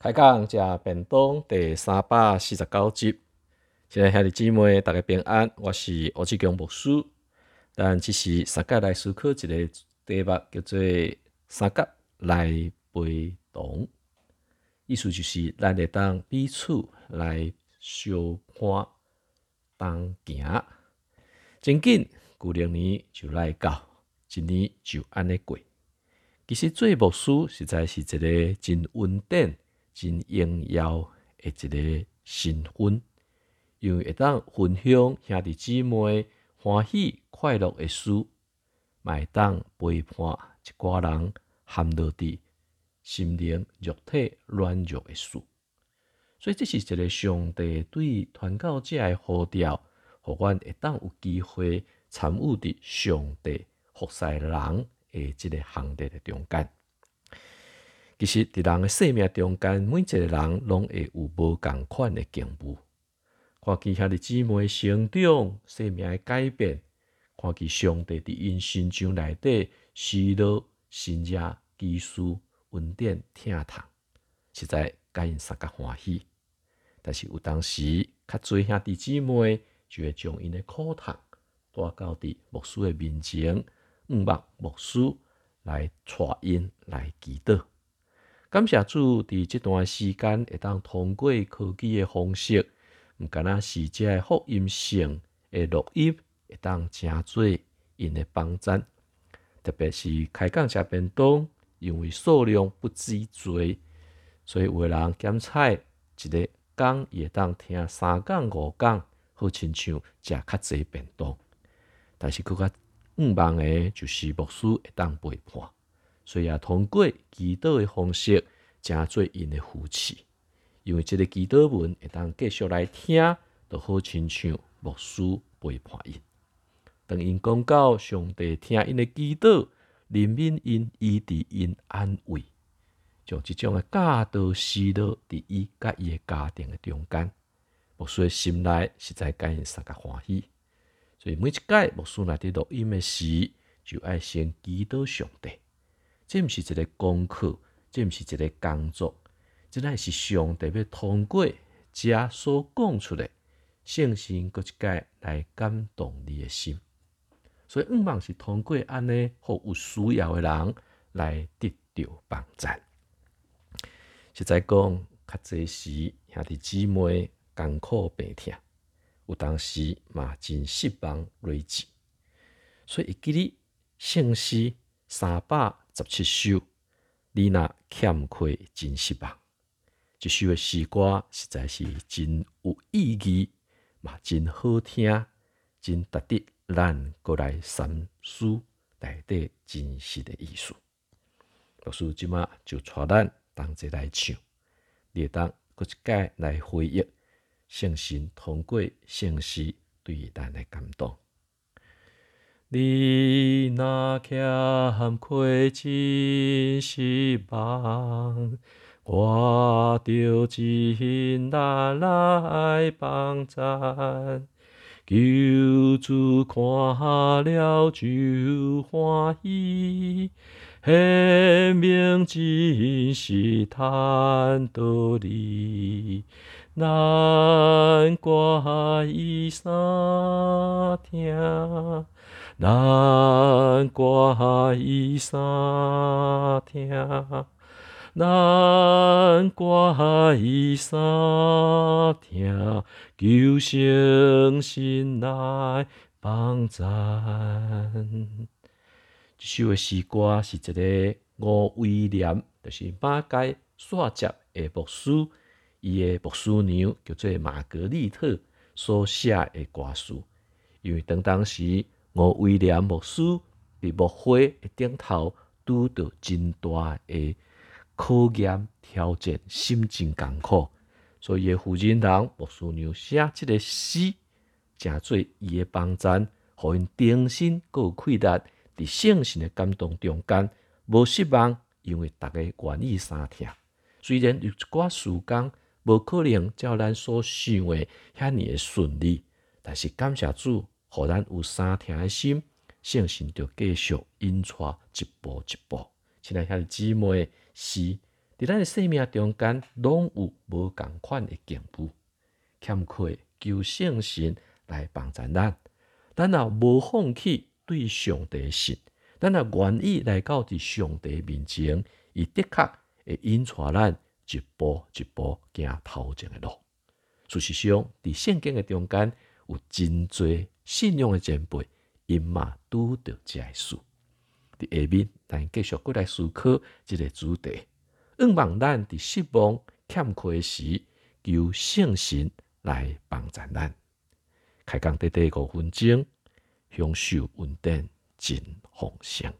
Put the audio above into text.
开讲食便当第三百四十九集，现在兄弟姊妹大家平安，我是吴志强牧师。但只是三角来思考一个题目，叫做三角来陪同，意思就是咱会当彼此来相伴同行。真紧，旧历年就来到，一年就安尼过。其实做牧师实在是一个真稳定。真应邀诶一个身份，因为会当分享兄弟姊妹欢喜快乐的事，会当陪伴一寡人陷落伫心灵肉体软弱的事。所以这是一个上帝对传教者诶呼召，互阮会当有机会参与伫上帝服侍人诶即个行列的中间。其实，伫人诶生命中间，每一个人拢会有无共款诶境遇。看见遐个姊妹成长、生命诶改变，看见上帝伫因心中内底喜乐、新热、基础、稳定、疼痛，实在甲因三个欢喜。但是有当时，较侪兄弟姊妹就会将因诶苦痛带到伫牧师诶面前，毋望牧师来带因来祈祷。感谢主，伫即段时间会当通过科技的方式，毋敢若是遮福音性的录音，会当诚做因的帮助。特别是开讲食便当，因为数量不止多，所以有个人检采一个讲，会当听三讲五讲，好亲像食较济便当。但是佫较毋望的，就是牧师会当陪伴。所以也通过祈祷的方式，诚做因的扶持，因为即个祈祷文会当继续来听，就好亲像牧师陪伴因。当因讲到上帝听因的祈祷，怜悯因、医治因、安慰，将即种的教导施到伫伊甲伊的家庭的中间，牧师的心内实在感因三个欢喜。所以每一届牧师来伫录音的时，就爱先祈祷上帝。这毋是一个功课，这毋是一个工作，这乃是上帝要通过遮所讲出来，信心搁一届来感动你的心。所以，毋望是通过安尼，互有需要的人来得到帮助。实在讲，较济时兄弟姊妹艰苦病痛，有当时嘛真失望累积。所以，记你信息三百。十七首，你若欠缺真失望。这首的诗歌实在是真有意义，嘛真好听，真值得咱过来三思内底真实的意思。老师即马就带咱同齐来唱，你当搁一届来回忆圣神通过圣诗对咱的感动。你若欠缺真失望，我着真难来帮赞。求主看了就欢喜，显明真是叹道理，难怪伊三听。难怪伊三听，难怪伊三听，求生心来帮赞。这首的诗歌是一个五威廉，就是马街刷接的牧师，伊的牧师娘叫做玛格丽特所写的歌词，因为当当时。我威廉牧师伫牧会的顶头拄到真大的考验挑战，心情艰苦，所以负责人牧师娘写即个诗，诚做伊的帮赞，互因定心有气力，伫圣神的感动中间无失望，因为逐个愿意三听。虽然有一寡时间无可能照咱所想的遐尼的顺利，但是感谢主。互咱有三听的心，信心就继续引带一步一步。亲爱兄弟姊妹，是伫咱诶生命中间，拢有无共款诶境遇，欠缺求圣神来帮助咱。咱若无放弃对上帝信，咱若愿意来到伫上帝面前，伊的确会引带咱一步一步行头前诶路。事实上，伫圣经诶中间有真侪信仰诶前辈，因嘛拄着遮个事。伫下面，咱继续过来思考即个主题。愿望咱伫失望欠缺时，求圣神来帮助咱。开工短短五分钟，享受稳定真丰盛。